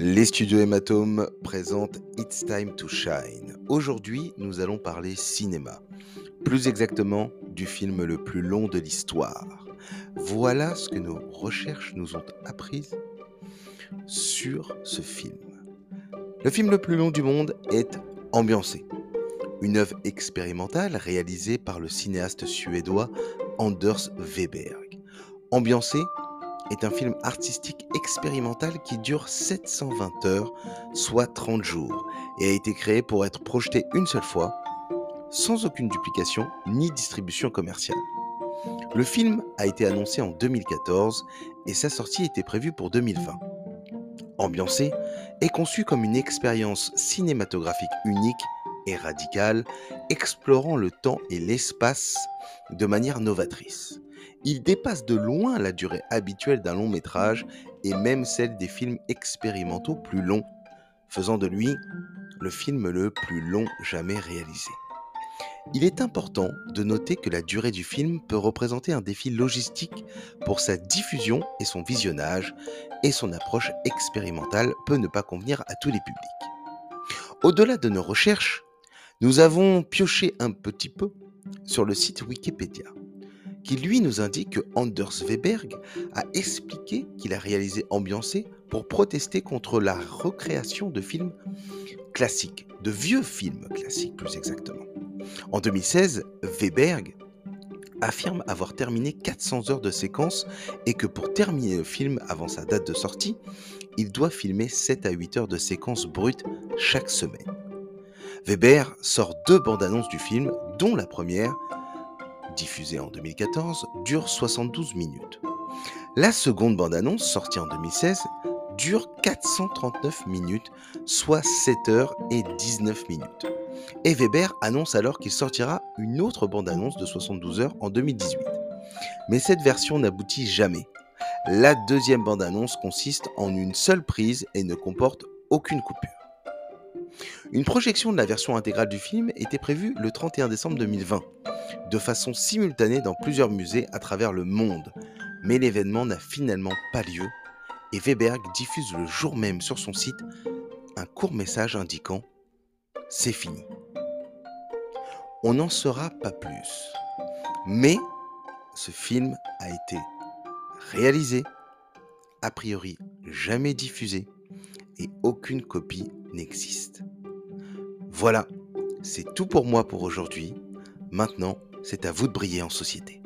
Les studios Hématome présentent It's Time to Shine. Aujourd'hui, nous allons parler cinéma. Plus exactement, du film le plus long de l'histoire. Voilà ce que nos recherches nous ont appris sur ce film. Le film le plus long du monde est Ambiancé, une œuvre expérimentale réalisée par le cinéaste suédois Anders Weberg. Ambiancé est un film artistique expérimental qui dure 720 heures, soit 30 jours, et a été créé pour être projeté une seule fois, sans aucune duplication ni distribution commerciale. Le film a été annoncé en 2014 et sa sortie était prévue pour 2020. Ambiancé est conçu comme une expérience cinématographique unique et radicale, explorant le temps et l'espace de manière novatrice. Il dépasse de loin la durée habituelle d'un long métrage et même celle des films expérimentaux plus longs, faisant de lui le film le plus long jamais réalisé. Il est important de noter que la durée du film peut représenter un défi logistique pour sa diffusion et son visionnage, et son approche expérimentale peut ne pas convenir à tous les publics. Au-delà de nos recherches, nous avons pioché un petit peu sur le site Wikipédia qui lui nous indique que Anders Weberg a expliqué qu'il a réalisé Ambiancé pour protester contre la recréation de films classiques, de vieux films classiques plus exactement. En 2016, Weberg affirme avoir terminé 400 heures de séquence et que pour terminer le film avant sa date de sortie, il doit filmer 7 à 8 heures de séquence brute chaque semaine. Weber sort deux bandes annonces du film, dont la première diffusée en 2014, dure 72 minutes. La seconde bande-annonce, sortie en 2016, dure 439 minutes, soit 7 heures et 19 minutes. Et Weber annonce alors qu'il sortira une autre bande-annonce de 72 heures en 2018. Mais cette version n'aboutit jamais. La deuxième bande-annonce consiste en une seule prise et ne comporte aucune coupure. Une projection de la version intégrale du film était prévue le 31 décembre 2020, de façon simultanée dans plusieurs musées à travers le monde, mais l'événement n'a finalement pas lieu et Weberg diffuse le jour même sur son site un court message indiquant C'est fini. On n'en saura pas plus. Mais ce film a été réalisé, a priori jamais diffusé, et aucune copie n'existe. Voilà, c'est tout pour moi pour aujourd'hui. Maintenant, c'est à vous de briller en société.